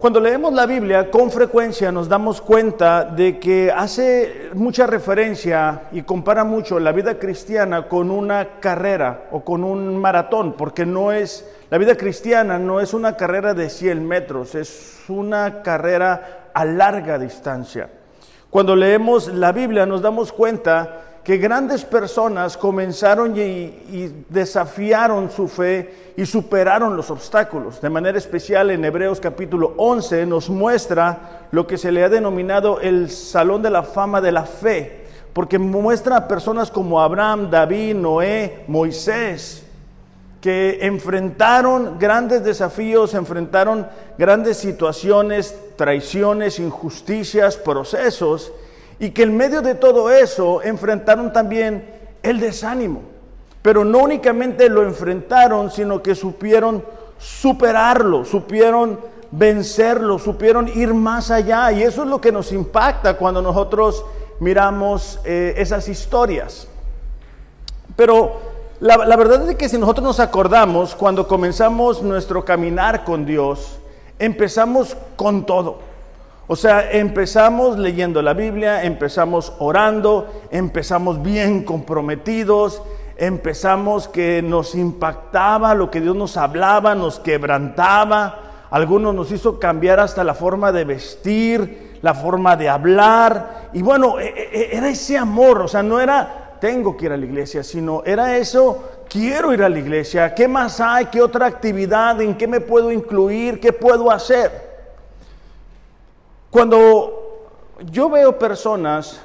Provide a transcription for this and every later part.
Cuando leemos la Biblia, con frecuencia nos damos cuenta de que hace mucha referencia y compara mucho la vida cristiana con una carrera o con un maratón, porque no es, la vida cristiana no es una carrera de 100 metros, es una carrera a larga distancia. Cuando leemos la Biblia nos damos cuenta que grandes personas comenzaron y, desafiaron su fe y superaron los obstáculos. De manera especial en Hebreos capítulo 11 nos muestra lo que se le ha denominado el Salón de la Fama de la Fe, porque muestra a personas como Abraham, David, Noé, Moisés, que enfrentaron grandes desafíos, enfrentaron grandes situaciones, traiciones, injusticias, procesos, y que en medio de todo eso enfrentaron también el desánimo. Pero no únicamente lo enfrentaron, sino que supieron superarlo, supieron vencerlo, supieron ir más allá. Y eso es lo que nos impacta cuando nosotros miramos eh, esas historias. Pero la, la verdad es que si nosotros nos acordamos, cuando comenzamos nuestro caminar con Dios, empezamos con todo. O sea, empezamos leyendo la Biblia, empezamos orando, empezamos bien comprometidos, empezamos que nos impactaba lo que Dios nos hablaba, nos quebrantaba, algunos nos hizo cambiar hasta la forma de vestir, la forma de hablar, y bueno, e, e, e, era ese amor, o sea, no era tengo que ir a la iglesia, sino era eso, quiero ir a la iglesia, ¿qué más hay? ¿Qué otra actividad? ¿En qué me puedo incluir? ¿Qué puedo hacer? Cuando yo veo personas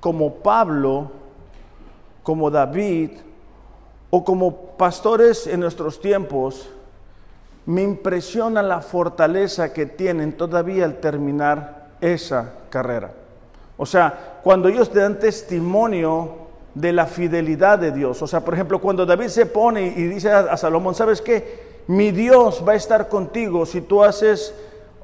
como Pablo, como David o como pastores en nuestros tiempos, me impresiona la fortaleza que tienen todavía al terminar esa carrera. O sea, cuando ellos te dan testimonio de la fidelidad de Dios. O sea, por ejemplo, cuando David se pone y dice a, Salomón, ¿sabes qué? Mi Dios va a estar contigo si tú haces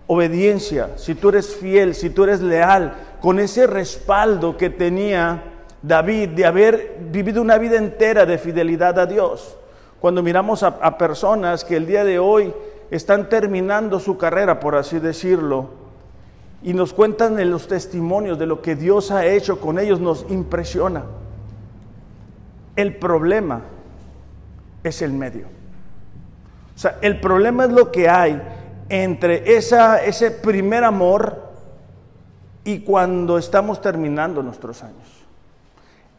obediencia, si tú eres fiel, si tú eres leal, con ese respaldo que tenía David de haber vivido una vida entera de fidelidad a Dios. Cuando miramos a, personas que el día de hoy están terminando su carrera, por así decirlo, y nos cuentan en los testimonios de lo que Dios ha hecho con ellos, nos impresiona. El problema es el medio. O sea, el problema es lo que hay entre ese primer amor y cuando estamos terminando nuestros años.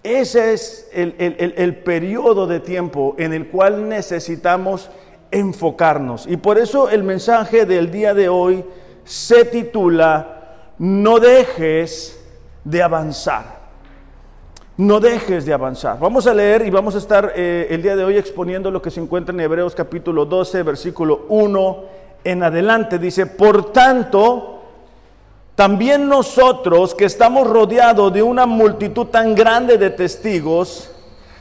Ese es el, el, periodo de tiempo en el cual necesitamos enfocarnos. Y por eso el mensaje del día de hoy se titula, no dejes de avanzar. No dejes de avanzar. Vamos a leer y vamos a estar eh, el día de hoy exponiendo lo que se encuentra en Hebreos capítulo 12, versículo 1 en adelante dice, por tanto, también nosotros que estamos rodeados de una multitud tan grande de testigos,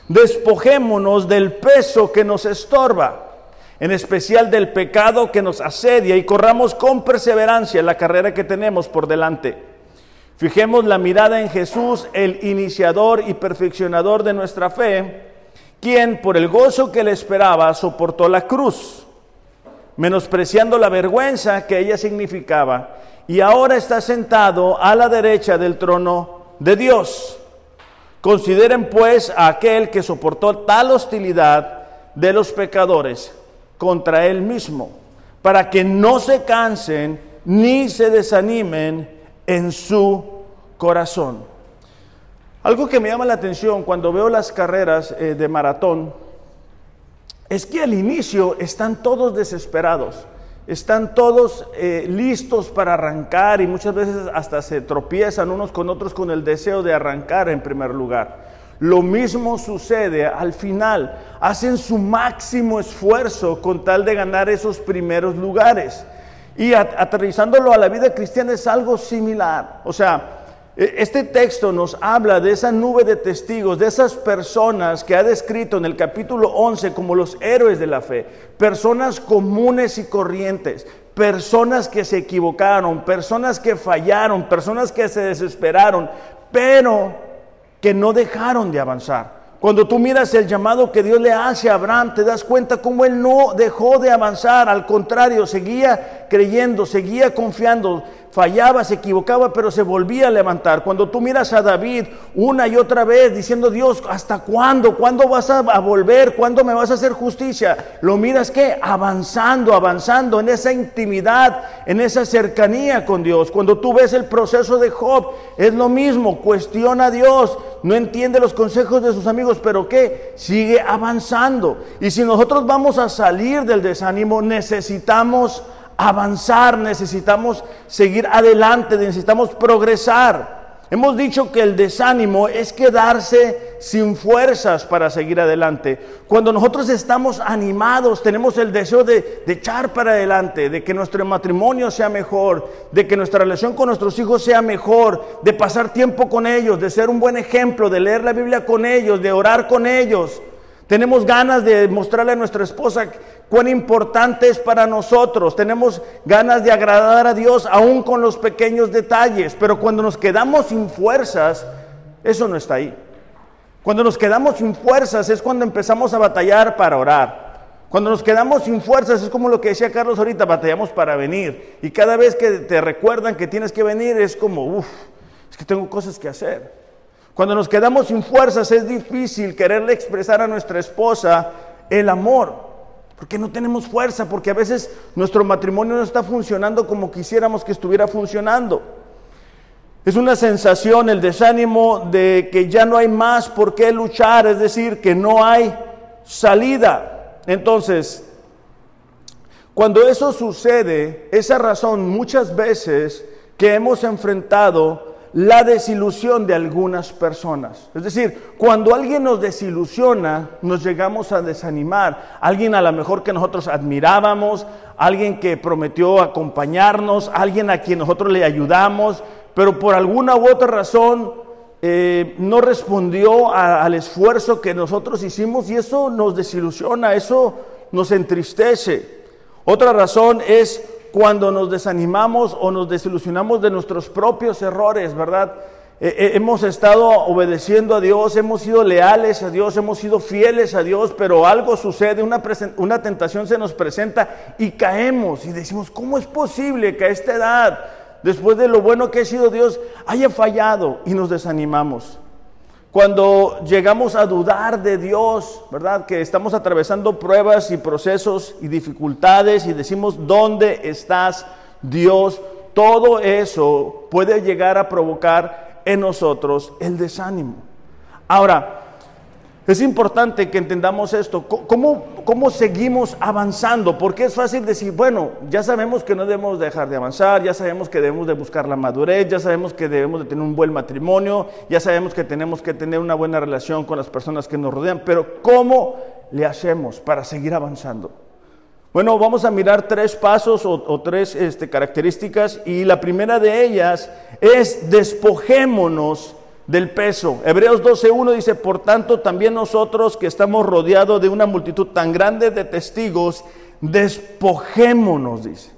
despojémonos del peso que nos estorba, en especial del pecado que nos asedia y corramos con perseverancia la carrera que tenemos por delante. Fijemos la mirada en Jesús, el iniciador y perfeccionador de nuestra fe, quien por el gozo que le esperaba soportó la cruz menospreciando la vergüenza que ella significaba, y ahora está sentado a la derecha del trono de Dios. Consideren pues a aquel que soportó tal hostilidad de los pecadores contra él mismo, para que no se cansen ni se desanimen en su corazón. Algo que me llama la atención cuando veo las carreras eh, de maratón, es que al inicio están todos desesperados, están todos eh, listos para arrancar y muchas veces hasta se tropiezan unos con otros con el deseo de arrancar en primer lugar. Lo mismo sucede al final, hacen su máximo esfuerzo con tal de ganar esos primeros lugares. Y aterrizándolo a la vida cristiana es algo similar. O sea, este texto nos habla de esa nube de testigos, de esas personas que ha descrito en el capítulo 11 como los héroes de la fe, personas comunes y corrientes, personas que se equivocaron, personas que fallaron, personas que se desesperaron, pero que no dejaron de avanzar, Cuando tú miras el llamado que Dios le hace a Abraham, te das cuenta cómo él no dejó de avanzar, al contrario, seguía creyendo, seguía confiando, fallaba, se equivocaba, pero se volvía a levantar. Cuando tú miras a David una y otra vez diciendo, Dios, ¿hasta cuándo? ¿Cuándo vas a, volver? ¿Cuándo me vas a hacer justicia? Lo miras que avanzando, avanzando en esa intimidad, en esa cercanía con Dios. Cuando tú ves el proceso de Job, es lo mismo, cuestiona a Dios, no entiende los consejos de sus amigos, pero ¿qué? Sigue avanzando. Y si nosotros vamos a salir del desánimo, necesitamos avanzar, necesitamos seguir adelante, necesitamos progresar. Hemos dicho que el desánimo es quedarse sin fuerzas para seguir adelante. Cuando nosotros estamos animados, tenemos el deseo de, de, echar para adelante, de que nuestro matrimonio sea mejor, de que nuestra relación con nuestros hijos sea mejor, de pasar tiempo con ellos, de ser un buen ejemplo, de leer la Biblia con ellos, de orar con ellos. Tenemos ganas de mostrarle a nuestra esposa cuán importante es para nosotros. Tenemos ganas de agradar a Dios aún con los pequeños detalles. Pero cuando nos quedamos sin fuerzas, eso no está ahí. Cuando nos quedamos sin fuerzas es cuando empezamos a batallar para orar. Cuando nos quedamos sin fuerzas es como lo que decía Carlos ahorita, batallamos para venir. Y cada vez que te recuerdan que tienes que venir es como, uff, es que tengo cosas que hacer. Cuando nos quedamos sin fuerzas es difícil quererle expresar a nuestra esposa el amor, porque no tenemos fuerza, porque a veces nuestro matrimonio no está funcionando como quisiéramos que estuviera funcionando. Es una sensación, el desánimo de que ya no hay más por qué luchar, es decir, que no hay salida. Entonces, cuando eso sucede, esa razón muchas veces que hemos enfrentado la desilusión de algunas personas. Es decir, cuando alguien nos desilusiona, nos llegamos a desanimar. Alguien a lo mejor que nosotros admirábamos, alguien que prometió acompañarnos, alguien a quien nosotros le ayudamos, pero por alguna u otra razón eh, no respondió al esfuerzo que nosotros hicimos y eso nos desilusiona, eso nos entristece. Otra razón es cuando nos desanimamos o nos desilusionamos de nuestros propios errores, ¿verdad? Eh, eh, hemos estado obedeciendo a Dios, hemos sido leales a Dios, hemos sido fieles a Dios, pero algo sucede, una, una tentación se nos presenta y caemos y decimos, ¿cómo es posible que a esta edad, después de lo bueno que ha sido Dios, haya fallado y nos desanimamos? Cuando llegamos a dudar de Dios, ¿verdad? Que estamos atravesando pruebas y procesos y dificultades y decimos, ¿dónde estás Dios? Todo eso puede llegar a provocar en nosotros el desánimo. Ahora, es importante que entendamos esto. ¿Cómo, ¿Cómo, seguimos avanzando? Porque es fácil decir, bueno, ya sabemos que no debemos dejar de avanzar, ya sabemos que debemos de buscar la madurez, ya sabemos que debemos de tener un buen matrimonio, ya sabemos que tenemos que tener una buena relación con las personas que nos rodean, pero ¿cómo le hacemos para seguir avanzando? Bueno, vamos a mirar tres pasos o, tres este, características y la primera de ellas es despojémonos del peso. Hebreos 12.1 dice, por tanto también nosotros que estamos rodeados de una multitud tan grande de testigos, despojémonos, dice,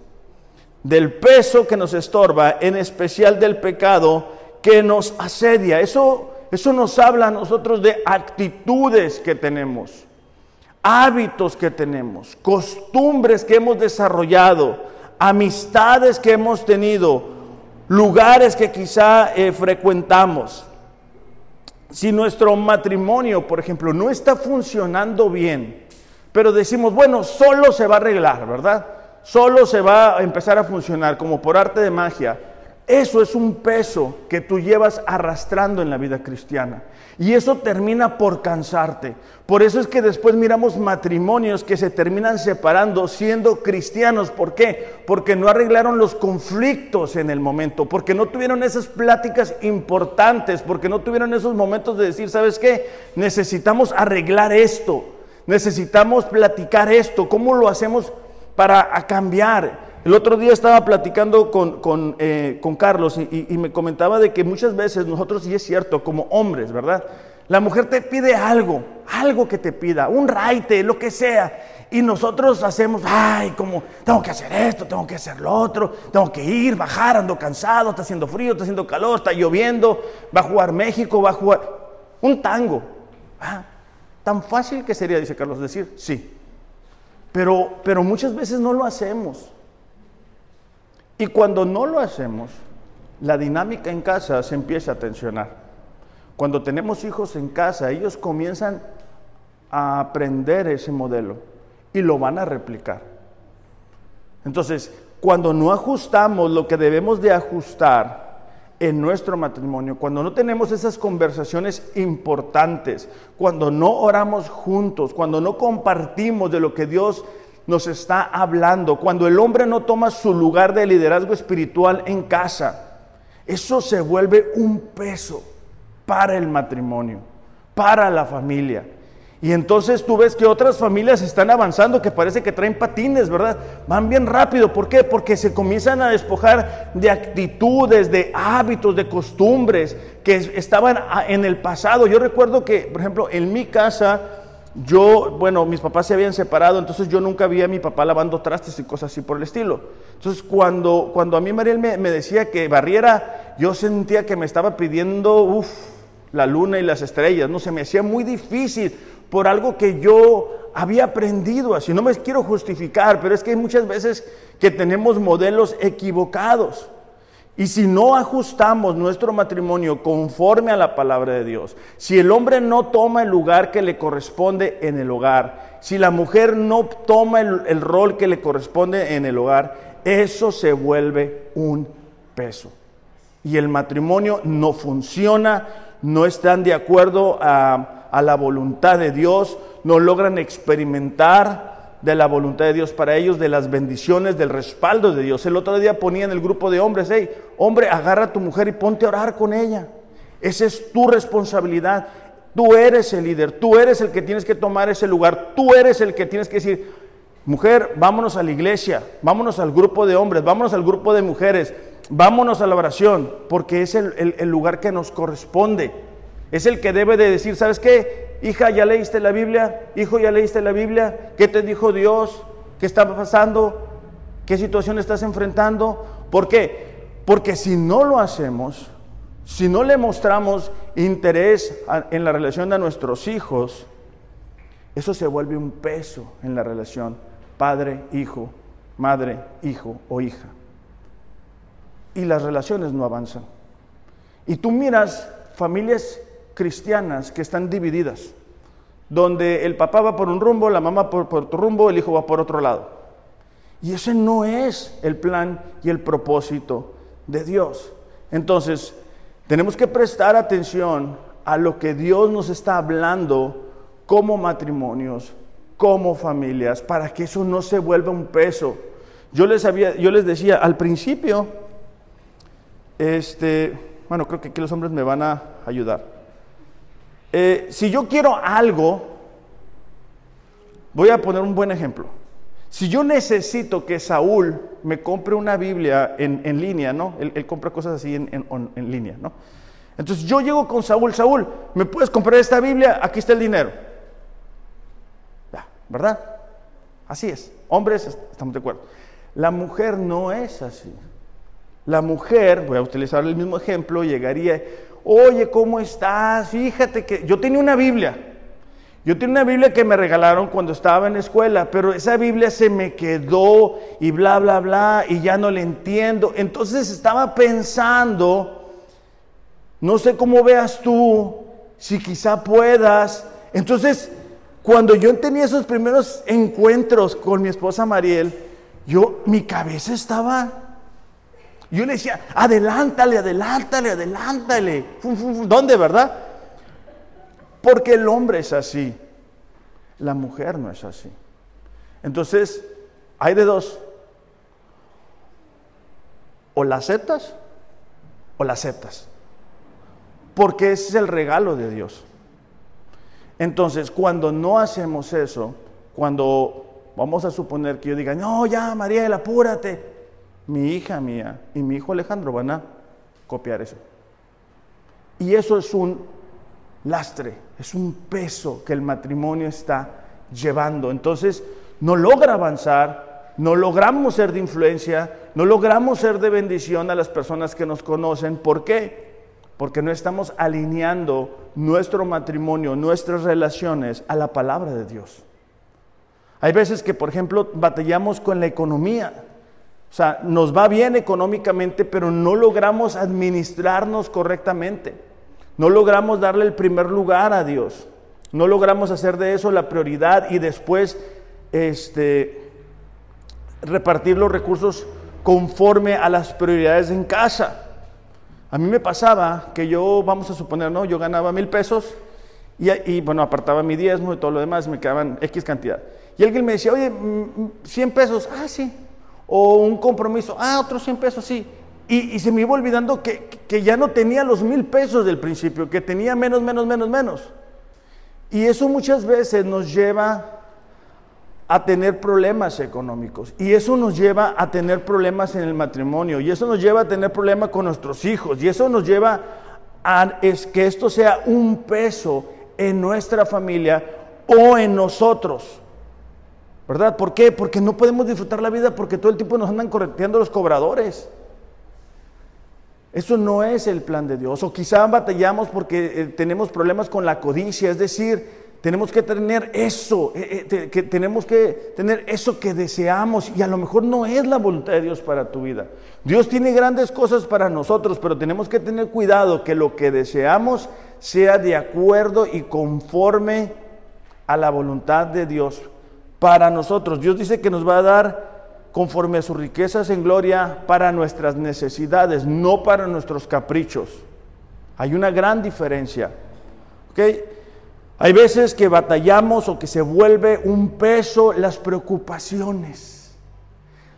del peso que nos estorba, en especial del pecado que nos asedia. Eso, eso nos habla a nosotros de actitudes que tenemos, hábitos que tenemos, costumbres que hemos desarrollado, amistades que hemos tenido, lugares que quizá eh, frecuentamos. Si nuestro matrimonio, por ejemplo, no está funcionando bien, pero decimos, bueno, solo se va a arreglar, ¿verdad? Solo se va a empezar a funcionar como por arte de magia. Eso es un peso que tú llevas arrastrando en la vida cristiana. Y eso termina por cansarte. Por eso es que después miramos matrimonios que se terminan separando siendo cristianos. ¿Por qué? Porque no arreglaron los conflictos en el momento, porque no tuvieron esas pláticas importantes, porque no tuvieron esos momentos de decir, ¿sabes qué? Necesitamos arreglar esto, necesitamos platicar esto, ¿cómo lo hacemos para cambiar? El otro día estaba platicando con, eh, Carlos y, me comentaba de que muchas veces nosotros, y es cierto, como hombres, ¿verdad? La mujer te pide algo, algo que te pida, un raite, lo que sea. Y nosotros hacemos, ay, como, tengo que hacer esto, tengo que hacer lo otro, tengo que ir, bajar, ando cansado, está haciendo frío, está haciendo calor, está lloviendo, va a jugar México, va a jugar un tango. Tan fácil que sería, dice Carlos, decir sí. Pero, pero muchas veces no lo hacemos. Y cuando no lo hacemos, la dinámica en casa se empieza a tensionar. Cuando tenemos hijos en casa, ellos comienzan a aprender ese modelo y lo van a replicar. Entonces, cuando no ajustamos lo que debemos de ajustar en nuestro matrimonio, cuando no tenemos esas conversaciones importantes, cuando no oramos juntos, cuando no compartimos de lo que Dios nos está hablando, cuando el hombre no toma su lugar de liderazgo espiritual en casa, eso se vuelve un peso para el matrimonio, para la familia. Y entonces tú ves que otras familias están avanzando que parece que traen patines, ¿verdad? Van bien rápido. ¿Por qué? Porque se comienzan a despojar de actitudes, de hábitos, de costumbres que estaban en el pasado. Yo recuerdo que, por ejemplo, en mi casa, yo, bueno, mis papás se habían separado, entonces yo nunca vi a mi papá lavando trastes y cosas así por el estilo. Entonces, cuando, cuando a mí Mariel me, me decía que barriera, yo sentía que me estaba pidiendo, uff, la luna y las estrellas, no se me hacía muy difícil por algo que yo había aprendido así. No me quiero justificar, pero es que hay muchas veces que tenemos modelos equivocados. Y si no ajustamos nuestro matrimonio conforme a la palabra de Dios, si el hombre no toma el lugar que le corresponde en el hogar, si la mujer no toma el, rol que le corresponde en el hogar, eso se vuelve un peso. Y el matrimonio no funciona, no están de acuerdo a, la voluntad de Dios, no logran experimentar de la voluntad de Dios para ellos, de las bendiciones, del respaldo de Dios. El otro día ponía en el grupo de hombres, hey, hombre, agarra a tu mujer y ponte a orar con ella. Esa es tu responsabilidad. Tú eres el líder, tú eres el que tienes que tomar ese lugar, tú eres el que tienes que decir, mujer, vámonos a la iglesia, vámonos al grupo de hombres, vámonos al grupo de mujeres, vámonos a la oración, porque es el, lugar que nos corresponde. Es el que debe de decir, ¿sabes qué? Hija, ¿ya leíste la Biblia? Hijo, ¿ya leíste la Biblia? ¿Qué te dijo Dios? ¿Qué está pasando? ¿Qué situación estás enfrentando? ¿Por qué? Porque si no lo hacemos, si no le mostramos interés en la relación de nuestros hijos, eso se vuelve un peso en la relación padre-hijo, madre-hijo o hija y las relaciones no avanzan. Y tú miras familias cristianas que están divididas, donde el papá va por un rumbo, la mamá por, otro rumbo, el hijo va por otro lado. Y ese no es el plan y el propósito de Dios. Entonces, tenemos que prestar atención a lo que Dios nos está hablando como matrimonios, como familias, para que eso no se vuelva un peso. Yo les, había, yo les decía al principio, este, bueno, creo que aquí los hombres me van a ayudar. Eh, si yo quiero algo, voy a poner un buen ejemplo. Si yo necesito que Saúl me compre una Biblia en, línea, ¿no? Él, compra cosas así en, en, línea, ¿no? Entonces yo llego con Saúl, Saúl, ¿me puedes comprar esta Biblia? Aquí está el dinero. ¿Verdad? Así es. Hombres, estamos de acuerdo. La mujer no es así. La mujer, voy a utilizar el mismo ejemplo, llegaría, oye, ¿cómo estás? Fíjate que yo tenía una Biblia. Yo tenía una Biblia que me regalaron cuando estaba en la escuela, pero esa Biblia se me quedó y bla, bla, bla, y ya no le entiendo. Entonces estaba pensando, no sé cómo veas tú, si quizá puedas. Entonces, cuando yo tenía esos primeros encuentros con mi esposa Mariel, yo, mi cabeza estaba yo le decía, adelántale, adelántale, adelántale. ¿Dónde, verdad? Porque el hombre es así. La mujer no es así. Entonces, hay de dos. O la aceptas o la aceptas. Porque ese es el regalo de Dios. Entonces, cuando no hacemos eso, cuando vamos a suponer que yo diga, no, ya, Mariela, apúrate mi hija mía y mi hijo Alejandro van a copiar eso. Y eso es un lastre, es un peso que el matrimonio está llevando. Entonces, no logra avanzar, no logramos ser de influencia, no logramos ser de bendición a las personas que nos conocen. ¿Por qué? porque no estamos alineando nuestro matrimonio, nuestras relaciones a la palabra de Dios. Hay veces que, por ejemplo, batallamos con la economía. O sea, nos va bien económicamente, pero no logramos administrarnos correctamente. No logramos darle el primer lugar a Dios. No logramos hacer de eso la prioridad y después este, repartir los recursos conforme a las prioridades en casa. A mí me pasaba que yo, vamos a suponer, ¿no? Yo ganaba mil pesos y, bueno, apartaba mi diezmo y todo lo demás, me quedaban X cantidad. Y alguien me decía, oye, 100 mm, pesos, ah, sí. O un compromiso, ah, otros 100 pesos, sí. Y, se me iba olvidando que, que ya no tenía los mil pesos del principio, que tenía menos, menos, menos, menos. Y eso muchas veces nos lleva a tener problemas económicos. Y eso nos lleva a tener problemas en el matrimonio. Y eso nos lleva a tener problemas con nuestros hijos. Y eso nos lleva a es que esto sea un peso en nuestra familia o en nosotros. ¿Verdad? ¿Por qué? Porque no podemos disfrutar la vida porque todo el tiempo nos andan correteando los cobradores. Eso no es el plan de Dios. O quizá batallamos porque eh, tenemos problemas con la codicia, es decir, tenemos que tener eso, eh, eh, que tenemos que tener eso que deseamos y a lo mejor no es la voluntad de Dios para tu vida. Dios tiene grandes cosas para nosotros, pero tenemos que tener cuidado que lo que deseamos sea de acuerdo y conforme a la voluntad de Dios para nosotros. Dios dice que nos va a dar conforme a sus riquezas en gloria para nuestras necesidades, no para nuestros caprichos. Hay una gran diferencia. Hay veces que batallamos o que se vuelve un peso las preocupaciones.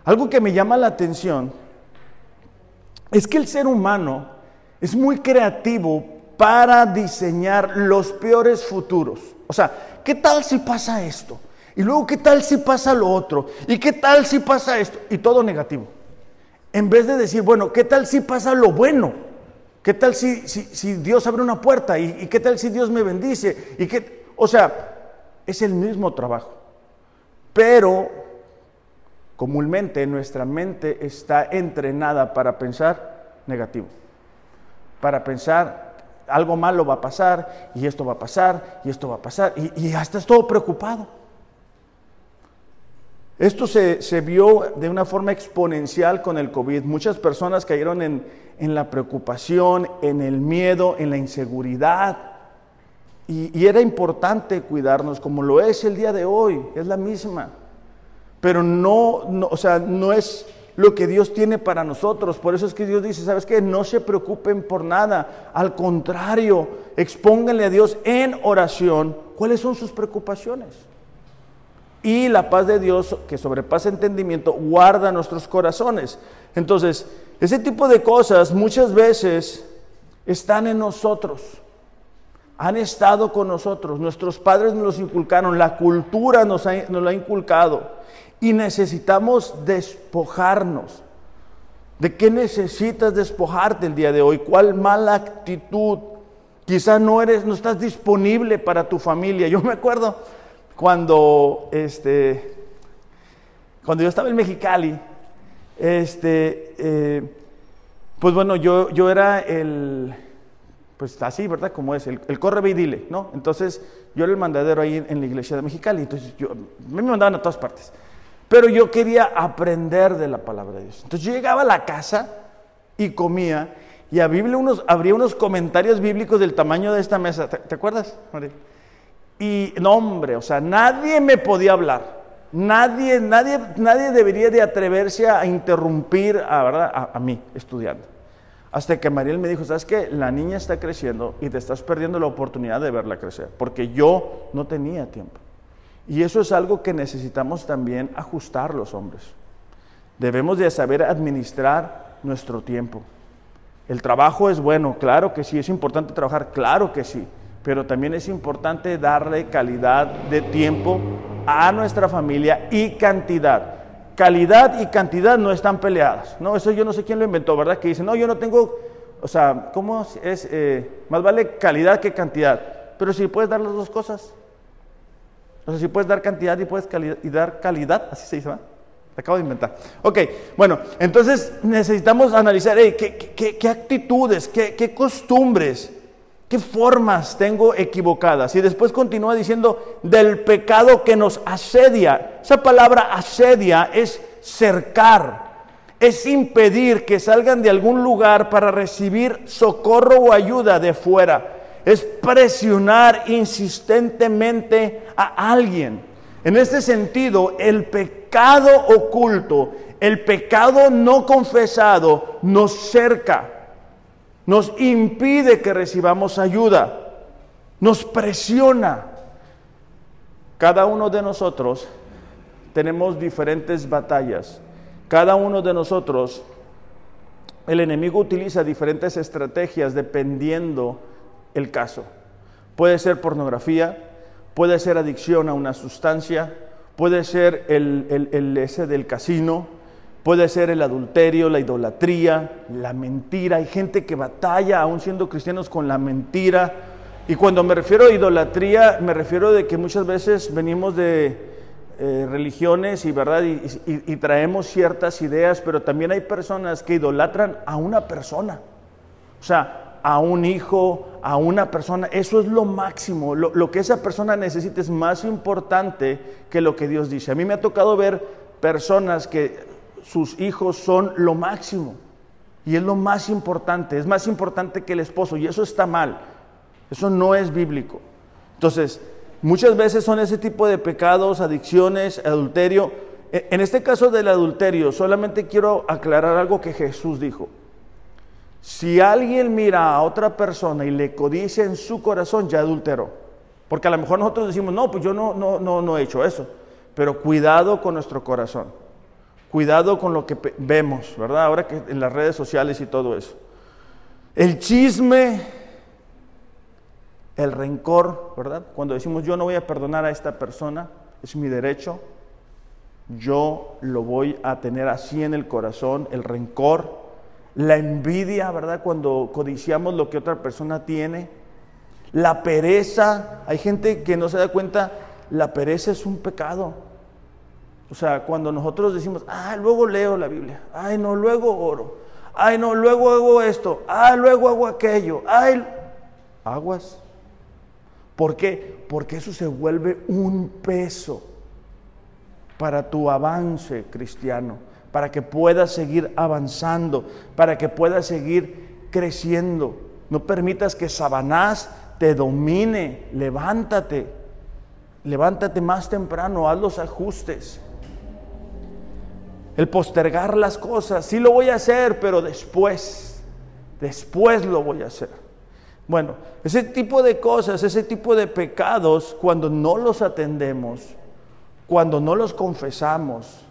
Algo que me llama la atención es que el ser humano es muy creativo para diseñar los peores futuros. O sea, ¿qué tal si pasa esto? Y luego, ¿qué tal si pasa lo otro? ¿Y qué tal si pasa esto? Y todo negativo. En vez de decir, bueno, ¿qué tal si pasa lo bueno? ¿Qué tal si, si, Dios abre una puerta? ¿Y, qué tal si Dios me bendice? ¿Y qué? O sea, es el mismo trabajo. Pero comúnmente nuestra mente está entrenada para pensar negativo. Para pensar algo malo va a pasar y esto va a pasar y esto va a pasar y, y hasta todo preocupado. Esto se, vio de una forma exponencial con el COVID. Muchas personas cayeron en, la preocupación, en el miedo, en la inseguridad. Y, era importante cuidarnos, como lo es el día de hoy, es la misma. Pero no, no, o sea, no es lo que Dios tiene para nosotros. Por eso es que Dios dice, ¿sabes qué? No se preocupen por nada. Al contrario, expónganle a Dios en oración cuáles son sus preocupaciones y la paz de Dios que sobrepasa entendimiento guarda nuestros corazones. Entonces, ese tipo de cosas muchas veces están en nosotros, han estado con nosotros, nuestros padres nos los inculcaron, la cultura nos, nos lo ha inculcado y necesitamos despojarnos. ¿De qué necesitas despojarte el día de hoy? ¿Cuál mala actitud? Quizás no eres, no estás disponible para tu familia. Yo me acuerdo, cuando, este, cuando yo estaba en Mexicali, este, eh, pues bueno, yo, yo era el, pues así, ¿verdad? Como es, el, el corre y dile, ¿no? Entonces, yo era el mandadero ahí en, la iglesia de Mexicali, entonces yo, me mandaban a todas partes. Pero yo quería aprender de la palabra de Dios. Entonces yo llegaba a la casa y comía y había unos, habría unos comentarios bíblicos del tamaño de esta mesa. ¿Te, acuerdas, María? Y no, hombre, o sea, nadie me podía hablar. Nadie, nadie, nadie debería de atreverse a interrumpir a, ¿verdad? a, mí estudiando. Hasta que Mariel me dijo, ¿sabes qué? La niña está creciendo y te estás perdiendo la oportunidad de verla crecer, porque yo no tenía tiempo. Y eso es algo que necesitamos también ajustar los hombres. Debemos de saber administrar nuestro tiempo. El trabajo es bueno, claro que sí, es importante trabajar, claro que sí pero también es importante darle calidad de tiempo a nuestra familia y cantidad. Calidad y cantidad no están peleadas, ¿no? Eso yo no sé quién lo inventó, ¿verdad? Que dice, no, yo no tengo, o sea, ¿cómo es? Eh, más vale calidad que cantidad. Pero si puedes dar las dos cosas. O sea, si puedes dar cantidad y puedes y dar calidad, así se dice, ¿va? acabo de inventar. Ok, bueno, entonces necesitamos analizar ¿qué, actitudes, qué, qué costumbres, qué formas tengo equivocadas. Y después continúa diciendo del pecado que nos asedia. Esa palabra asedia es cercar, es impedir que salgan de algún lugar para recibir socorro o ayuda de fuera. Es presionar insistentemente a alguien. En este sentido, el pecado oculto, el pecado no confesado nos cerca, nos impide que recibamos ayuda, nos presiona. Cada uno de nosotros tenemos diferentes batallas. Cada uno de nosotros, el enemigo utiliza diferentes estrategias dependiendo el caso. Puede ser pornografía, puede ser adicción a una sustancia, puede ser el, el, ese del casino, puede ser el adulterio, la idolatría, la mentira. Hay gente que batalla, aún siendo cristianos, con la mentira. Y cuando me refiero a idolatría, me refiero de que muchas veces venimos de eh, religiones y, ¿verdad? y traemos ciertas ideas, pero también hay personas que idolatran a una persona. O sea, a un hijo, a una persona. Eso es lo máximo. Lo, que esa persona necesita es más importante que lo que Dios dice. A mí me ha tocado ver personas que sus hijos son lo máximo. Y es lo más importante. Es más importante que el esposo. Y eso está mal. Eso no es bíblico. Entonces, muchas veces son ese tipo de pecados, adicciones, adulterio. E, en este caso del adulterio, solamente quiero aclarar algo que Jesús dijo. Si alguien mira a otra persona y le codicia en su corazón, ya adulteró. Porque a lo mejor nosotros decimos, no, pues yo no, no, no, no he hecho eso. Pero cuidado con nuestro corazón. Cuidado con lo que vemos, ¿verdad? Ahora que en las redes sociales y todo eso. El chisme, el rencor, ¿verdad? Cuando decimos yo no voy a perdonar a esta persona, es mi derecho. Yo lo voy a tener así en el corazón, el rencor, la envidia, ¿verdad? Cuando codiciamos lo que otra persona tiene, la pereza, hay gente que no se da cuenta, la pereza es un pecado. O sea, cuando nosotros decimos, ah, luego leo la Biblia, ay, no, luego oro, ay, no, luego hago esto, ay, luego hago aquello, ay, aguas. ¿Por qué? Porque eso se vuelve un peso para tu avance cristiano para que puedas seguir avanzando, para que puedas seguir creciendo. No permitas que Sabanás te domine. Levántate. Levántate más temprano, haz los ajustes. El postergar las cosas, sí lo voy a hacer, pero después, después lo voy a hacer. Bueno, ese tipo de cosas, ese tipo de pecados, cuando no los atendemos, cuando no los confesamos,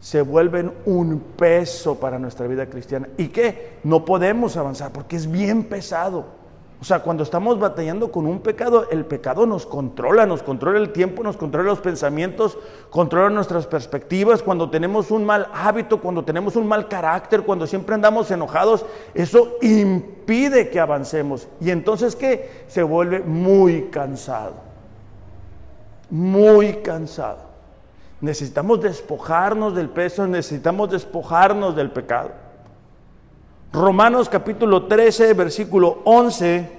se vuelven un peso para nuestra vida cristiana. ¿Y qué? No podemos avanzar porque es bien pesado. O sea, cuando estamos batallando con un pecado, el pecado nos controla, nos controla el tiempo, nos controla los pensamientos, controla nuestras perspectivas. Cuando tenemos un mal hábito, cuando tenemos un mal carácter, cuando siempre andamos enojados, eso impide que avancemos. Y entonces, ¿qué? Se vuelve muy cansado. Muy cansado. Necesitamos despojarnos del peso, necesitamos despojarnos del pecado. Romanos capítulo 13, versículo 11,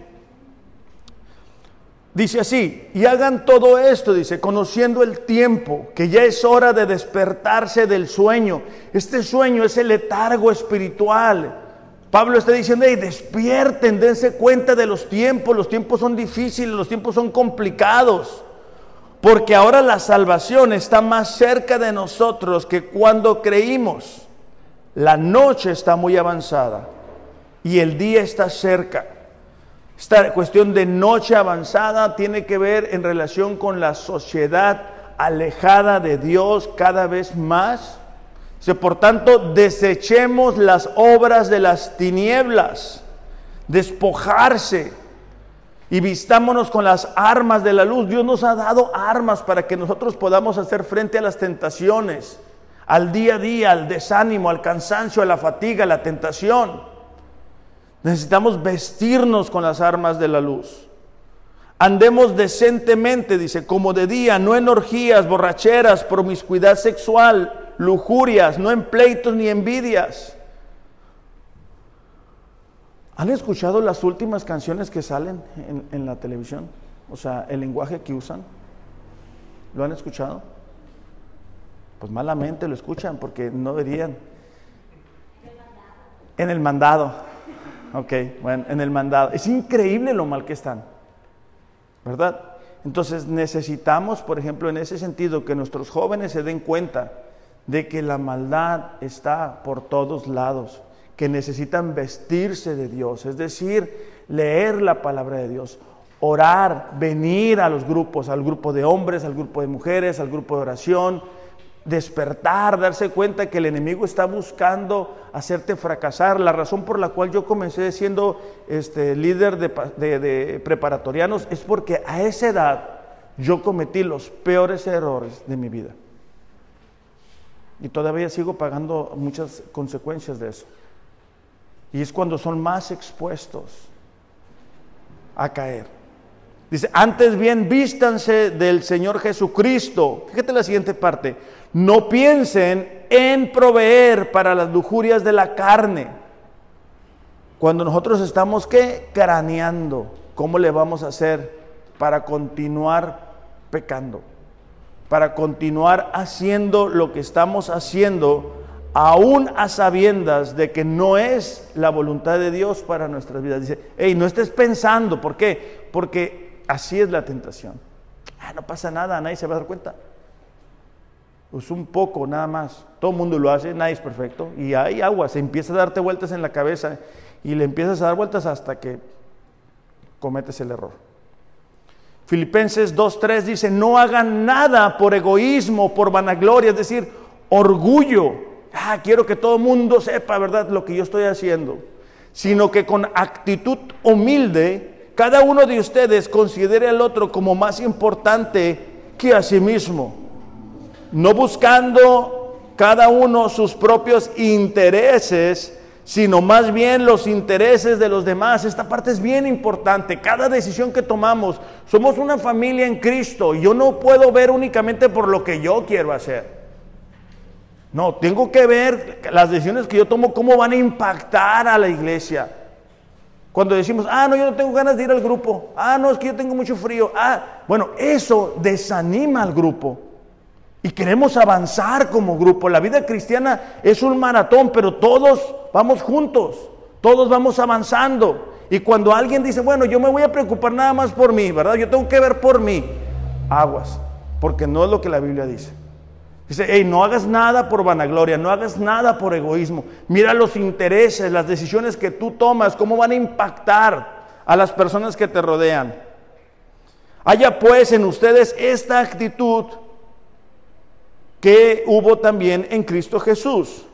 dice así, y hagan todo esto, dice, conociendo el tiempo, que ya es hora de despertarse del sueño. Este sueño es el letargo espiritual. Pablo está diciendo, hey, despierten, dense cuenta de los tiempos, los tiempos son difíciles, los tiempos son complicados. Porque ahora la salvación está más cerca de nosotros que cuando creímos. La noche está muy avanzada y el día está cerca. Esta cuestión de noche avanzada tiene que ver en relación con la sociedad alejada de Dios cada vez más. Por tanto, desechemos las obras de las tinieblas, despojarse y vistámonos con las armas de la luz. Dios nos ha dado armas para que nosotros podamos hacer frente a las tentaciones, al día a día, al desánimo, al cansancio, a la fatiga, a la tentación. Necesitamos vestirnos con las armas de la luz. Andemos decentemente, dice, como de día, no en orgías, borracheras, promiscuidad sexual, lujurias, no en pleitos ni envidias. ¿Han escuchado las últimas canciones que salen en, en la televisión? O sea, el lenguaje que usan. ¿Lo han escuchado? Pues malamente lo escuchan porque no deberían. En el mandado. Ok, bueno, en el mandado. Es increíble lo mal que están. ¿Verdad? Entonces necesitamos, por ejemplo, en ese sentido, que nuestros jóvenes se den cuenta de que la maldad está por todos lados, que necesitan vestirse de Dios, es decir, leer la palabra de Dios, orar, venir a los grupos, al grupo de hombres, al grupo de mujeres, al grupo de oración, despertar, darse cuenta que el enemigo está buscando hacerte fracasar. La razón por la cual yo comencé siendo este, líder de, de preparatorianos es porque a esa edad yo cometí los peores errores de mi vida. Y todavía sigo pagando muchas consecuencias de eso. Y es cuando son más expuestos a caer. Dice, antes bien vístanse del Señor Jesucristo. Fíjate la siguiente parte. No piensen en proveer para las lujurias de la carne. Cuando nosotros estamos, ¿qué? Craneando. ¿Cómo le vamos a hacer para continuar pecando? Para continuar haciendo lo que estamos haciendo, aún a sabiendas de que no es la voluntad de Dios para nuestras vidas. Dice, hey, no estés pensando. ¿Por qué? Porque Así es la tentación. Ah, no pasa nada, nadie se va a dar cuenta. Pues un poco nada más. Todo el mundo lo hace, nadie es perfecto. Y hay agua, se empieza a darte vueltas en la cabeza y le empiezas a dar vueltas hasta que cometes el error. Filipenses 2.3 dice, no hagan nada por egoísmo, por vanagloria, es decir, orgullo. Ah, quiero que todo el mundo sepa, ¿verdad?, lo que yo estoy haciendo. Sino que con actitud humilde cada uno de ustedes considere al otro como más importante que a sí mismo, no buscando cada uno sus propios intereses, sino más bien los intereses de los demás. Esta parte es bien importante. Cada decisión que tomamos, somos una familia en Cristo yo no puedo ver únicamente por lo que yo quiero hacer. No, tengo que ver las decisiones que yo tomo, cómo van a impactar a la iglesia. Cuando decimos, ah, no, yo no tengo ganas de ir al grupo. Ah, no, es que yo tengo mucho frío. Ah, bueno, eso desanima al grupo. Y queremos avanzar como grupo. La vida cristiana es un maratón, pero todos vamos juntos. Todos vamos avanzando. Y cuando alguien dice, bueno, yo me voy a preocupar nada más por mí, ¿verdad? Yo tengo que ver por mí. Aguas, porque no es lo que la Biblia dice. Dice, hey, no hagas nada por vanagloria, no hagas nada por egoísmo. Mira los intereses, las decisiones que tú tomas, cómo van a impactar a las personas que te rodean. Haya pues en ustedes esta actitud que hubo también en Cristo Jesús,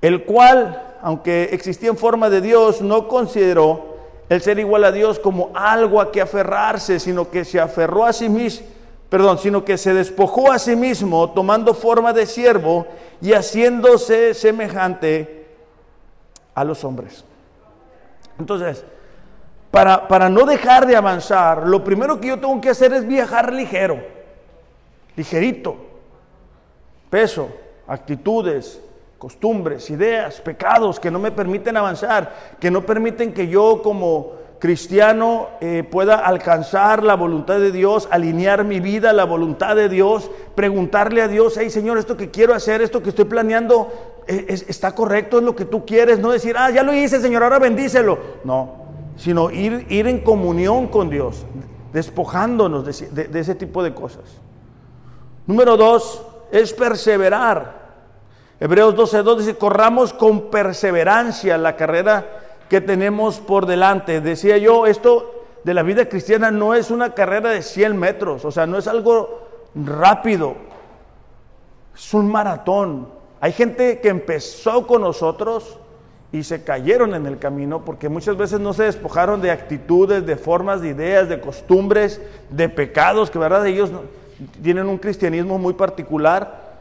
el cual, aunque existía en forma de Dios, no consideró el ser igual a Dios como algo a que aferrarse, sino que se aferró a sí mismo perdón, sino que se despojó a sí mismo tomando forma de siervo y haciéndose semejante a los hombres. Entonces, para, para no dejar de avanzar, lo primero que yo tengo que hacer es viajar ligero, ligerito, peso, actitudes, costumbres, ideas, pecados que no me permiten avanzar, que no permiten que yo como cristiano eh, pueda alcanzar la voluntad de Dios, alinear mi vida a la voluntad de Dios, preguntarle a Dios, hey Señor, esto que quiero hacer, esto que estoy planeando, eh, ¿está correcto? ¿Es lo que tú quieres? No decir, ah, ya lo hice Señor, ahora bendícelo. No, sino ir, ir en comunión con Dios, despojándonos de, de ese tipo de cosas. Número dos, es perseverar. Hebreos 12.2 dice, corramos con perseverancia la carrera que tenemos por delante. Decía yo, esto de la vida cristiana no es una carrera de 100 metros, o sea, no es algo rápido, es un maratón. Hay gente que empezó con nosotros y se cayeron en el camino porque muchas veces no se despojaron de actitudes, de formas, de ideas, de costumbres, de pecados, que verdad ellos tienen un cristianismo muy particular.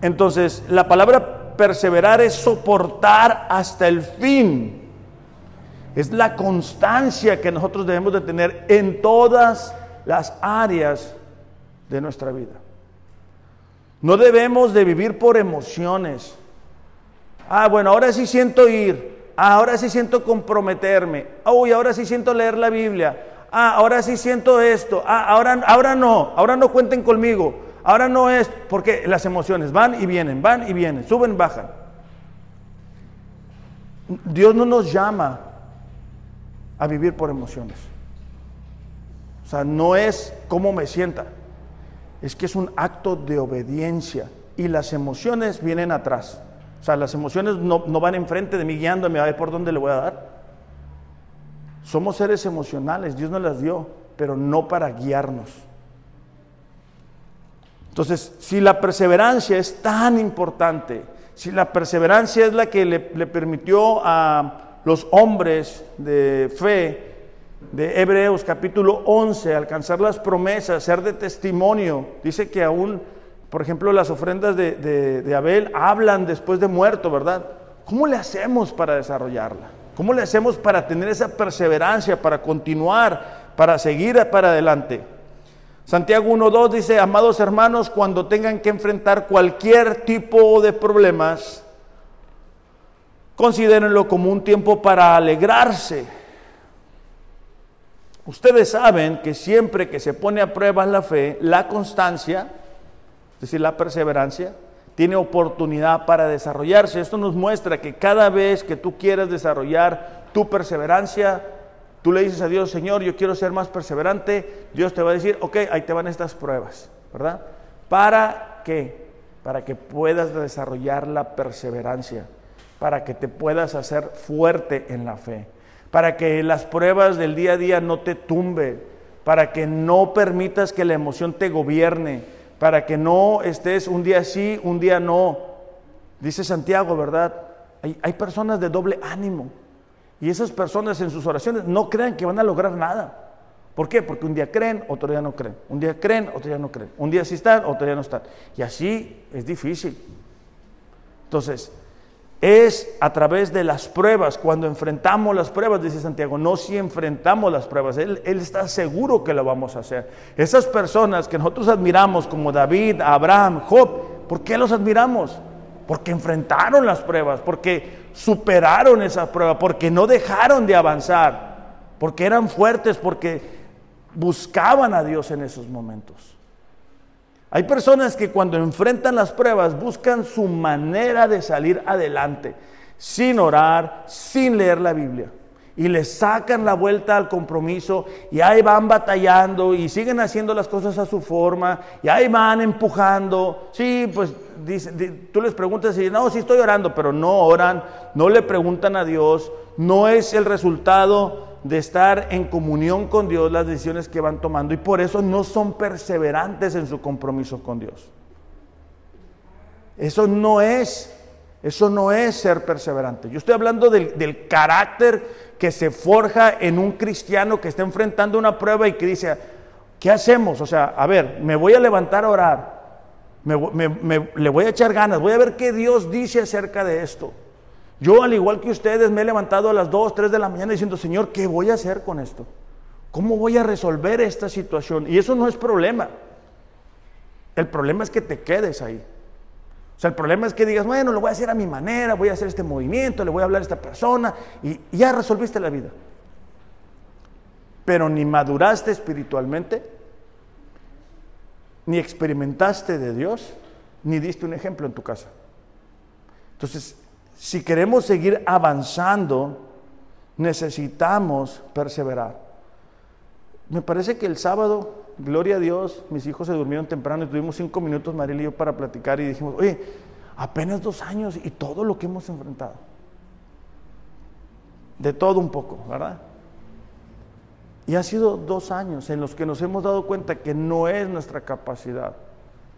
Entonces, la palabra perseverar es soportar hasta el fin. Es la constancia que nosotros debemos de tener en todas las áreas de nuestra vida. No debemos de vivir por emociones. Ah, bueno, ahora sí siento ir. Ah, ahora sí siento comprometerme. Uy, ahora sí siento leer la Biblia. Ah, ahora sí siento esto. Ah, ahora, ahora no. Ahora no cuenten conmigo. Ahora no es. Porque las emociones van y vienen, van y vienen, suben, bajan. Dios no nos llama a vivir por emociones. O sea, no es cómo me sienta es que es un acto de obediencia y las emociones vienen atrás. O sea, las emociones no, van enfrente de mí guiándome a ver por dónde le voy a dar. Somos seres emocionales, Dios nos las dio, pero no para guiarnos. Entonces, si la perseverancia es tan importante, si la perseverancia es la que le, permitió a los hombres de fe de Hebreos capítulo 11, alcanzar las promesas, ser de testimonio. Dice que aún, por ejemplo, las ofrendas de, Abel hablan después de muerto, ¿verdad? ¿Cómo le hacemos para desarrollarla? ¿Cómo le hacemos para tener esa perseverancia, para continuar, para seguir para adelante? Santiago 1.2 dice, amados hermanos, cuando tengan que enfrentar cualquier tipo de problemas, considérenlo como un tiempo para alegrarse Ustedes saben que siempre que se pone a prueba la fe, la constancia, es decir, la perseverancia, tiene oportunidad para desarrollarse. Esto nos muestra que cada vez que tú quieras desarrollar tu perseverancia, tú le dices a Dios, Señor, yo quiero ser más perseverante, Dios te va a decir, ok, ahí te van estas pruebas, ¿verdad? ¿Para qué? Para que puedas desarrollar la perseverancia, para que te puedas hacer fuerte en la fe para que las pruebas del día a día no te tumbe, para que no permitas que la emoción te gobierne, para que no estés un día sí, un día no. Dice Santiago, ¿verdad? Hay, hay personas de doble ánimo y esas personas en sus oraciones no crean que van a lograr nada. ¿Por qué? Porque un día creen, otro día no creen. Un día creen, otro día no creen. Un día sí están, otro día no están. Y así es difícil. Entonces, es a través de las pruebas, cuando enfrentamos las pruebas, dice Santiago, no si enfrentamos las pruebas, él, está seguro que lo vamos a hacer. Esas personas que nosotros admiramos como David, Abraham, Job, ¿por qué los admiramos? Porque enfrentaron las pruebas, porque superaron esas pruebas, porque no dejaron de avanzar, porque eran fuertes, porque buscaban a Dios en esos momentos. Hay personas que cuando enfrentan las pruebas buscan su manera de salir adelante, sin orar, sin leer la Biblia. Y le sacan la vuelta al compromiso y ahí van batallando y siguen haciendo las cosas a su forma y ahí van empujando. Sí, pues tú les preguntas y no, sí estoy orando, pero no oran, no le preguntan a Dios, no es el resultado de estar en comunión con Dios las decisiones que van tomando y por eso no son perseverantes en su compromiso con Dios. Eso no es, eso no es ser perseverante. Yo estoy hablando del, carácter que se forja en un cristiano que está enfrentando una prueba y que dice, ¿qué hacemos? O sea, a ver, me voy a levantar a orar, le voy a echar ganas, voy a ver qué Dios dice acerca de esto. Yo, al igual que ustedes, me he levantado a las 2, 3 de la mañana diciendo, Señor, ¿qué voy a hacer con esto? ¿Cómo voy a resolver esta situación? Y eso no es problema. El problema es que te quedes ahí. O sea, el problema es que digas, bueno, lo voy a hacer a mi manera, voy a hacer este movimiento, le voy a hablar a esta persona y ya resolviste la vida. Pero ni maduraste espiritualmente, ni experimentaste de Dios, ni diste un ejemplo en tu casa. Entonces, si queremos seguir avanzando, necesitamos perseverar. Me parece que el sábado, gloria a Dios, mis hijos se durmieron temprano y tuvimos cinco minutos, Mariel y yo, para platicar y dijimos, oye, apenas dos años y todo lo que hemos enfrentado. De todo un poco, ¿verdad? Y ha sido dos años en los que nos hemos dado cuenta que no es nuestra capacidad,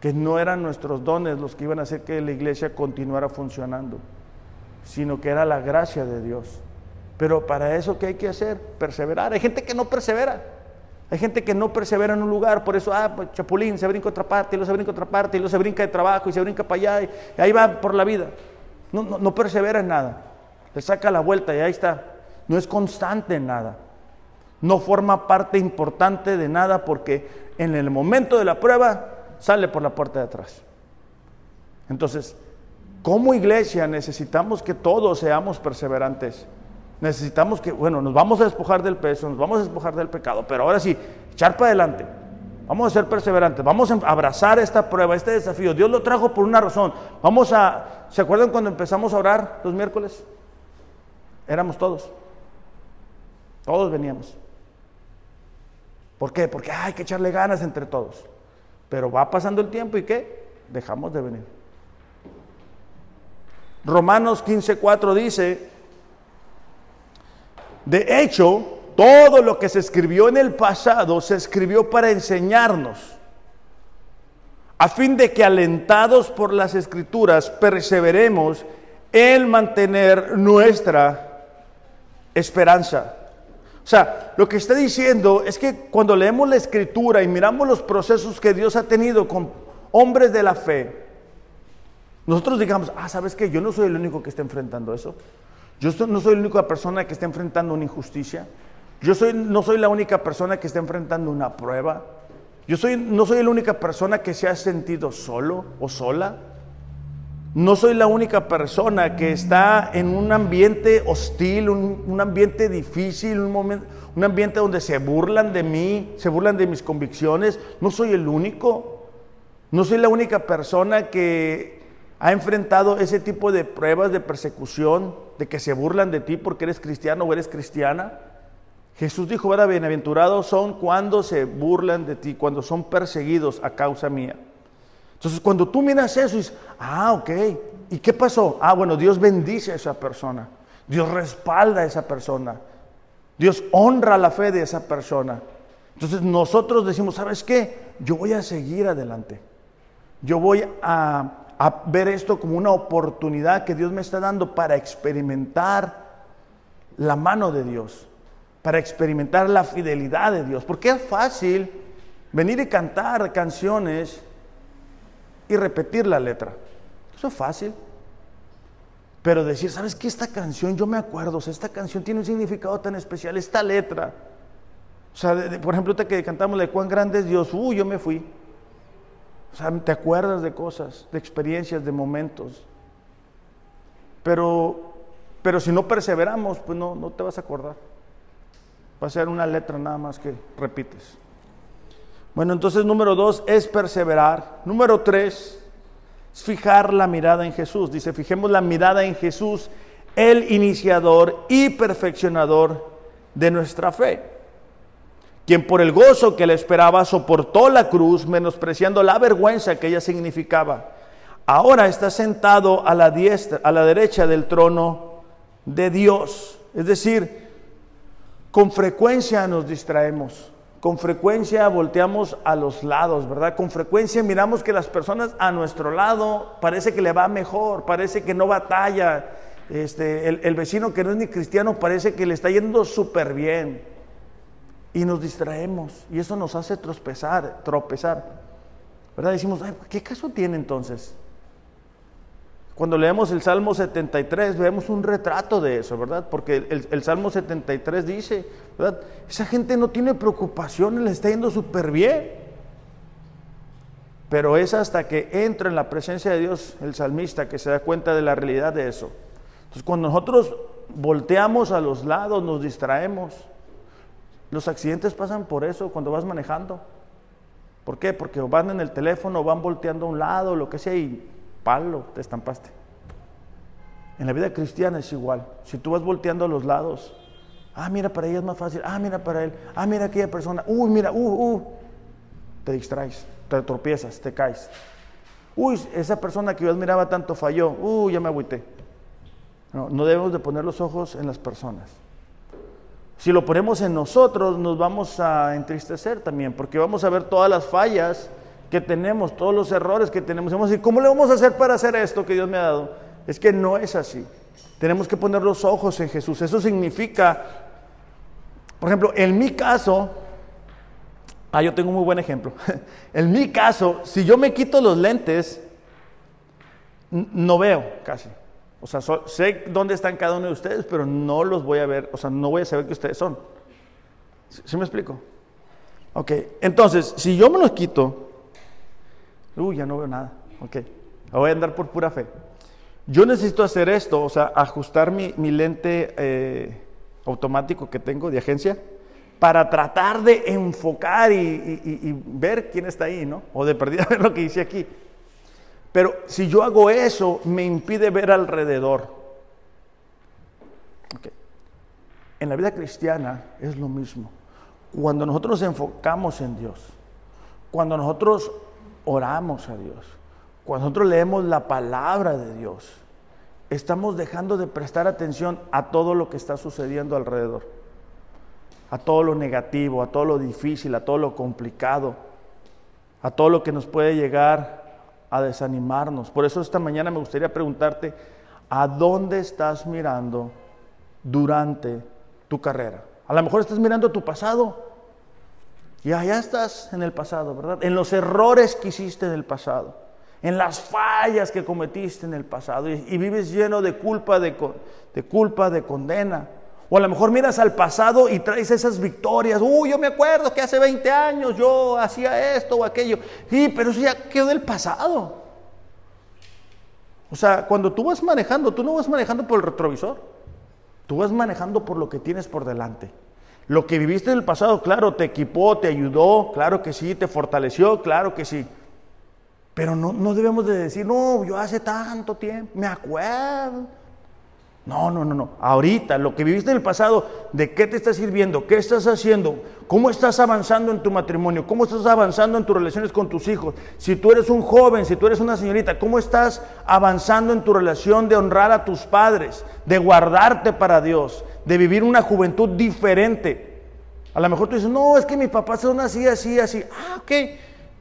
que no eran nuestros dones los que iban a hacer que la iglesia continuara funcionando sino que era la gracia de Dios. Pero para eso, ¿qué hay que hacer? Perseverar. Hay gente que no persevera. Hay gente que no persevera en un lugar, por eso, ah, pues Chapulín se brinca otra parte, y luego se brinca otra parte, y luego se brinca de trabajo, y se brinca para allá, y ahí va por la vida. No, no, no persevera en nada. Le saca la vuelta y ahí está. No es constante en nada. No forma parte importante de nada porque en el momento de la prueba sale por la puerta de atrás. Entonces, como iglesia necesitamos que todos seamos perseverantes. Necesitamos que, bueno, nos vamos a despojar del peso, nos vamos a despojar del pecado, pero ahora sí, echar para adelante. Vamos a ser perseverantes, vamos a abrazar esta prueba, este desafío. Dios lo trajo por una razón. Vamos a, ¿se acuerdan cuando empezamos a orar los miércoles? Éramos todos. Todos veníamos. ¿Por qué? Porque hay que echarle ganas entre todos. Pero va pasando el tiempo y ¿qué? Dejamos de venir. Romanos 15:4 dice, de hecho, todo lo que se escribió en el pasado se escribió para enseñarnos, a fin de que alentados por las escrituras perseveremos en mantener nuestra esperanza. O sea, lo que está diciendo es que cuando leemos la escritura y miramos los procesos que Dios ha tenido con hombres de la fe, nosotros digamos, ah, ¿sabes qué? Yo no soy el único que está enfrentando eso. Yo no soy la única persona que está enfrentando una injusticia. Yo soy, no soy la única persona que está enfrentando una prueba. Yo soy, no soy la única persona que se ha sentido solo o sola. No soy la única persona que está en un ambiente hostil, un, ambiente difícil, un, un ambiente donde se burlan de mí, se burlan de mis convicciones. No soy el único. No soy la única persona que ha enfrentado ese tipo de pruebas de persecución, de que se burlan de ti porque eres cristiano o eres cristiana. Jesús dijo, ¿verdad? Bienaventurados son cuando se burlan de ti, cuando son perseguidos a causa mía. Entonces, cuando tú miras eso, dices, ah, ok, ¿y qué pasó? Ah, bueno, Dios bendice a esa persona, Dios respalda a esa persona, Dios honra la fe de esa persona. Entonces, nosotros decimos, ¿sabes qué? Yo voy a seguir adelante. Yo voy a a ver esto como una oportunidad que Dios me está dando para experimentar la mano de Dios, para experimentar la fidelidad de Dios. Porque es fácil venir y cantar canciones y repetir la letra. Eso es fácil. Pero decir, ¿sabes qué? Esta canción, yo me acuerdo, esta canción tiene un significado tan especial, esta letra. O sea, por ejemplo, que cantamos de cuán grande es Dios, uy, yo me fui. O sea, te acuerdas de cosas, de experiencias, de momentos. Pero, pero si no perseveramos, pues no, no te vas a acordar. Va a ser una letra nada más que repites. Bueno, entonces número dos es perseverar. Número tres es fijar la mirada en Jesús. Dice, fijemos la mirada en Jesús, el iniciador y perfeccionador de nuestra fe quien por el gozo que le esperaba soportó la cruz, menospreciando la vergüenza que ella significaba. Ahora está sentado a la diestra, a la derecha del trono de Dios. Es decir, con frecuencia nos distraemos, con frecuencia volteamos a los lados, ¿verdad? Con frecuencia miramos que las personas a nuestro lado parece que le va mejor, parece que no batalla. Este, el, el vecino que no es ni cristiano parece que le está yendo súper bien y nos distraemos y eso nos hace tropezar, tropezar. ¿Verdad? Decimos, ¿qué caso tiene entonces? Cuando leemos el Salmo 73 vemos un retrato de eso, ¿verdad? Porque el, el Salmo 73 dice, ¿verdad? Esa gente no tiene preocupación, le está yendo súper bien. Pero es hasta que entra en la presencia de Dios el salmista que se da cuenta de la realidad de eso. Entonces cuando nosotros volteamos a los lados, nos distraemos, los accidentes pasan por eso cuando vas manejando. ¿Por qué? Porque van en el teléfono, van volteando a un lado, lo que sea, y palo, te estampaste. En la vida cristiana es igual. Si tú vas volteando a los lados, ah, mira, para ella es más fácil, ah, mira, para él, ah, mira aquella persona, uy, mira, uh, uh, te distraes, te tropiezas, te caes. Uy, esa persona que yo admiraba tanto falló, uy, ya me agüité. No, no debemos de poner los ojos en las personas. Si lo ponemos en nosotros, nos vamos a entristecer también, porque vamos a ver todas las fallas que tenemos, todos los errores que tenemos. Vamos a decir, ¿cómo le vamos a hacer para hacer esto que Dios me ha dado? Es que no es así. Tenemos que poner los ojos en Jesús. Eso significa, por ejemplo, en mi caso, ah, yo tengo un muy buen ejemplo. en mi caso, si yo me quito los lentes, no veo casi. O sea, sé dónde están cada uno de ustedes, pero no los voy a ver, o sea, no voy a saber que ustedes son. ¿Sí, me explico? Ok, entonces, si yo me los quito, uy, ya no veo nada. Ok, voy a andar por pura fe. Yo necesito hacer esto, o sea, ajustar mi, lente eh, automático que tengo de agencia para tratar de enfocar y, ver quién está ahí, ¿no? O de perdida ver lo que dice aquí. Pero si yo hago eso, me impide ver alrededor. En la vida cristiana es lo mismo. Cuando nosotros nos enfocamos en Dios, cuando nosotros oramos a Dios, cuando nosotros leemos la palabra de Dios, estamos dejando de prestar atención a todo lo que está sucediendo alrededor, a todo lo negativo, a todo lo difícil, a todo lo complicado, a todo lo que nos puede llegar a desanimarnos. Por eso esta mañana me gustaría preguntarte, ¿a dónde estás mirando durante tu carrera? A lo mejor estás mirando tu pasado. Ya, ya estás en el pasado, ¿verdad? En los errores que hiciste en el pasado en las fallas que cometiste en el pasado y, vives lleno de culpa, de, de, culpa, de condena. O a lo mejor miras al pasado y traes esas victorias. Uy, yo me acuerdo que hace 20 años yo hacía esto o aquello. Sí, pero eso ya quedó del pasado. O sea, cuando tú vas manejando, tú no vas manejando por el retrovisor. Tú vas manejando por lo que tienes por delante. Lo que viviste en el pasado, claro, te equipó, te ayudó, claro que sí, te fortaleció, claro que sí. Pero no, no debemos de decir, no, yo hace tanto tiempo, me acuerdo. No, no, no, no. Ahorita, lo que viviste en el pasado, ¿de qué te estás sirviendo? ¿Qué estás haciendo? ¿Cómo estás avanzando en tu matrimonio? ¿Cómo estás avanzando en tus relaciones con tus hijos? Si tú eres un joven, si tú eres una señorita, ¿cómo estás avanzando en tu relación de honrar a tus padres, de guardarte para Dios, de vivir una juventud diferente? A lo mejor tú dices, no, es que mis papás son así, así, así. Ah, ok.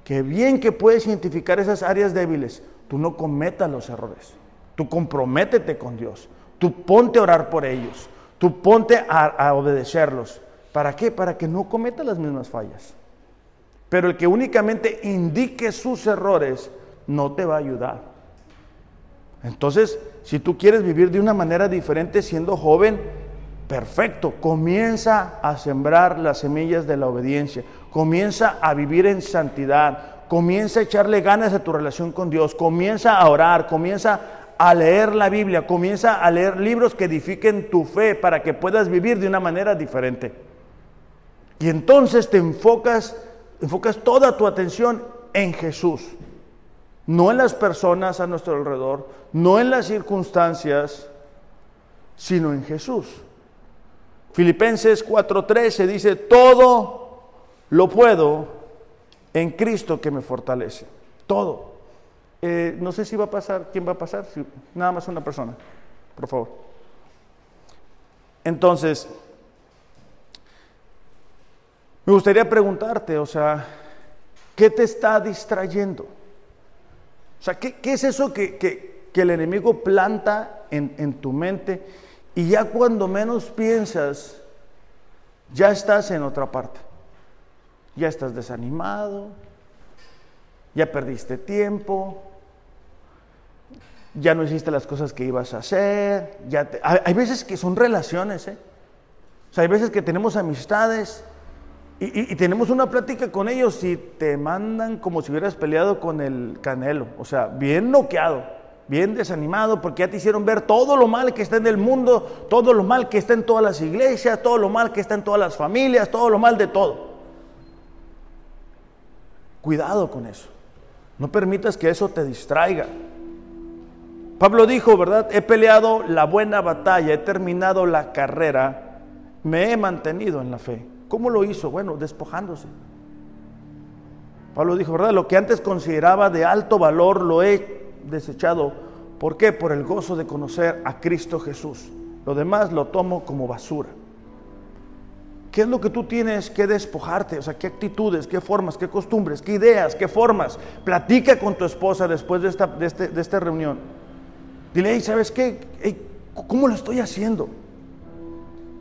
Qué bien que puedes identificar esas áreas débiles. Tú no cometas los errores. Tú comprométete con Dios. Tú ponte a orar por ellos. Tú ponte a, obedecerlos. ¿Para qué? Para que no cometa las mismas fallas. Pero el que únicamente indique sus errores no te va a ayudar. Entonces, si tú quieres vivir de una manera diferente siendo joven, perfecto, comienza a sembrar las semillas de la obediencia comienza a vivir en santidad, comienza a echarle ganas a tu relación con Dios, comienza a orar, comienza a leer la Biblia, comienza a leer libros que edifiquen tu fe para que puedas vivir de una manera diferente. Y entonces te enfocas, enfocas toda tu atención en Jesús, no en las personas a nuestro alrededor, no en las circunstancias, sino en Jesús. Filipenses 4:13 dice, todo lo puedo en Cristo que me fortalece. Todo. Eh, no sé si va a pasar, ¿quién va a pasar? nada más una persona, por favor. Entonces, me gustaría preguntarte, o sea, ¿qué te está distrayendo? O sea, ¿qué, es eso que, el enemigo planta en, en tu mente y ya cuando menos piensas, ya estás en otra parte? ya estás desanimado, ya perdiste tiempo, ya no hiciste las cosas que ibas a hacer. Hay veces que son relaciones, ¿eh? O sea, hay veces que tenemos amistades y, tenemos una plática con ellos y te mandan como si hubieras peleado con el canelo. O sea, bien noqueado, bien desanimado, porque ya te hicieron ver todo lo mal que está en el mundo, todo lo mal que está en todas las iglesias, todo lo mal que está en todas las familias, todo lo mal de todo. Cuidado con eso. No permitas que eso te distraiga. Pablo dijo, ¿verdad? He peleado la buena batalla, he terminado la carrera, me he mantenido en la fe. ¿Cómo lo hizo? Bueno, despojándose. Pablo dijo, ¿verdad? Lo que antes consideraba de alto valor lo he desechado. ¿Por qué? Por el gozo de conocer a Cristo Jesús. Lo demás lo tomo como basura. ¿Qué es lo que tú tienes que despojarte? O sea, ¿qué actitudes, qué formas, qué costumbres, qué ideas, qué formas? Platica con tu esposa después de esta, de este, esta reunión. Dile, ¿sabes qué? ¿Cómo lo estoy haciendo?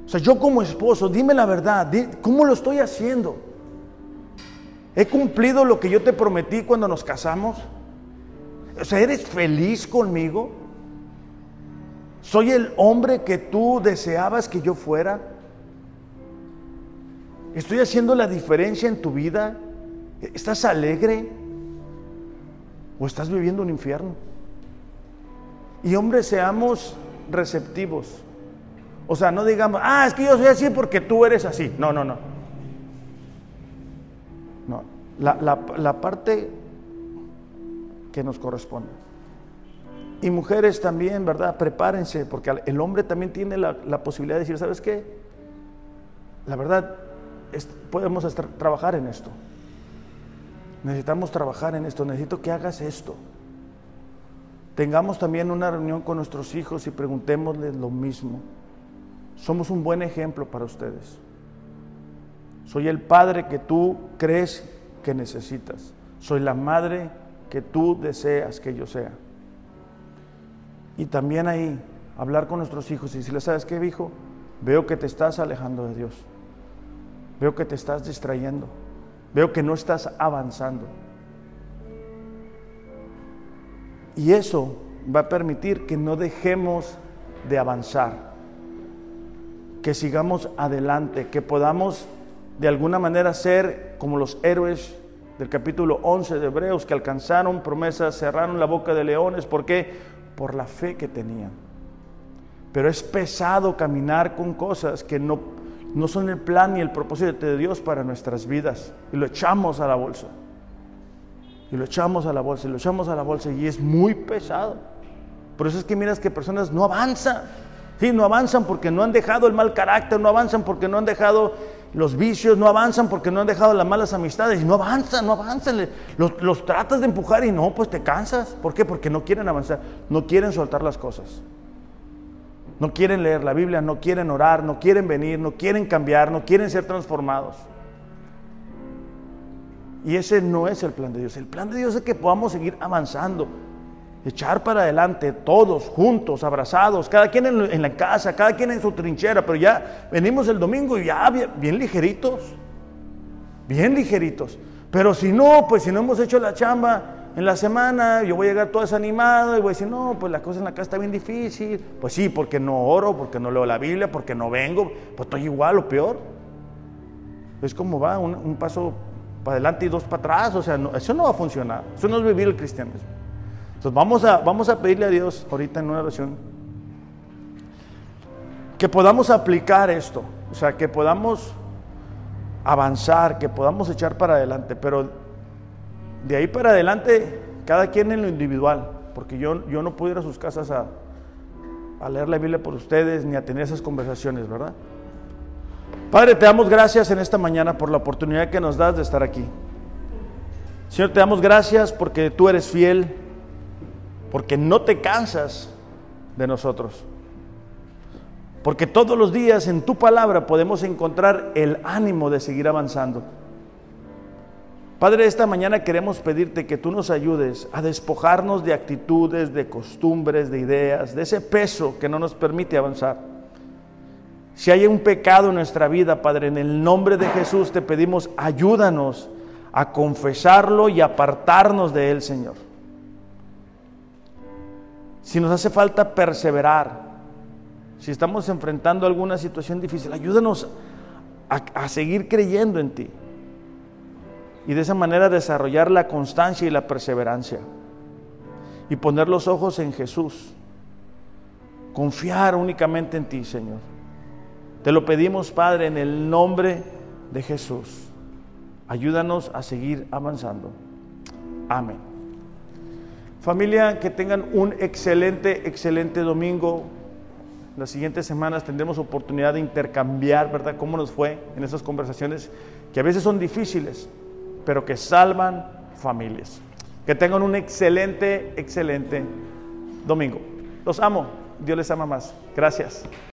O sea, yo como esposo, dime la verdad, ¿cómo lo estoy haciendo? ¿He cumplido lo que yo te prometí cuando nos casamos? O sea, ¿eres feliz conmigo? ¿Soy el hombre que tú deseabas que yo fuera? ¿Estoy haciendo la diferencia en tu vida? ¿Estás alegre? ¿O estás viviendo un infierno? Y hombres, seamos receptivos. O sea, no digamos, ah, es que yo soy así porque tú eres así. No, no, no. No, la, parte que nos corresponde. Y mujeres también, ¿verdad? Prepárense, porque el hombre también tiene la, posibilidad de decir, ¿sabes qué? La verdad, podemos trabajar en esto. Necesitamos trabajar en esto, necesito que hagas esto. Tengamos también una reunión con nuestros hijos y preguntémosles lo mismo. Somos un buen ejemplo para ustedes. Soy el padre que tú crees que necesitas. Soy la madre que tú deseas que yo sea. Y también ahí, hablar con nuestros hijos y decirles, ¿sabes qué, hijo? Veo que te estás alejando de Dios. Veo que te estás distrayendo. Veo que no estás avanzando. Y eso va a permitir que no dejemos de avanzar, que sigamos adelante, que podamos de alguna manera ser como los héroes del capítulo 11 de Hebreos que alcanzaron promesas, cerraron la boca de leones. ¿Por qué? Por la fe que tenían. Pero es pesado caminar con cosas que no, no son el plan ni el propósito de Dios para nuestras vidas. Y lo echamos a la bolsa y lo echamos a la bolsa y lo echamos a la bolsa y es muy pesado. Por eso es que miras que personas no avanzan. Sí, no avanzan porque no han dejado el mal carácter, no avanzan porque no han dejado los vicios, no avanzan porque no han dejado las malas amistades, y no avanzan, no avanzan. Los, los tratas de empujar y no, pues te cansas. ¿Por qué? Porque no quieren avanzar, no quieren soltar las cosas. No quieren leer la Biblia, no quieren orar, no quieren venir, no quieren cambiar, no quieren ser transformados. Y ese no es el plan de Dios. El plan de Dios es que podamos seguir avanzando, echar para adelante todos juntos, abrazados, cada quien en, la casa, cada quien en su trinchera, pero ya venimos el domingo y ya bien, ligeritos, bien ligeritos. Pero si no, pues si no hemos hecho la chamba en la semana, yo voy a llegar todo desanimado y voy a decir, no, pues la cosa en la casa está bien difícil. Pues sí, porque no oro, porque no leo la Biblia, porque no vengo, pues estoy igual o peor. Es como va, un paso adelante y dos para atrás. O sea, eso no va a funcionar. Eso no es vivir el cristianismo. Entonces vamos a, vamos a pedirle a Dios ahorita en una oración que podamos aplicar esto. O sea, que podamos avanzar, que podamos echar para adelante. Pero de ahí para adelante, cada quien en lo individual. Porque yo, yo no puedo ir a sus casas a leer la Biblia por ustedes ni a tener esas conversaciones, ¿verdad? Padre, te damos gracias en esta mañana por la oportunidad que nos das de estar aquí. Señor, te damos gracias porque tú eres fiel, porque no te cansas de nosotros. Porque todos los días en tu palabra podemos encontrar el ánimo de seguir avanzando. Padre, esta mañana queremos pedirte que tú nos ayudes a despojarnos de actitudes, de costumbres, de ideas, de ese peso que no nos permite avanzar. Si hay un pecado en nuestra vida, Padre, en el nombre de Jesús te pedimos, ayúdanos a confesarlo y apartarnos de él, Señor. Si nos hace falta perseverar, si estamos enfrentando alguna situación difícil, ayúdanos a, a seguir creyendo en ti. Y de esa manera desarrollar la constancia y la perseverancia. Y poner los ojos en Jesús. Confiar únicamente en ti, Señor. Te lo pedimos, Padre, en el nombre de Jesús. Ayúdanos a seguir avanzando. Amén. Familia, que tengan un excelente, excelente domingo. Las siguientes semanas tendremos oportunidad de intercambiar, ¿verdad? Cómo nos fue en esas conversaciones que a veces son difíciles, pero que salvan familias. Que tengan un excelente, excelente domingo. Los amo. Dios les ama más. Gracias.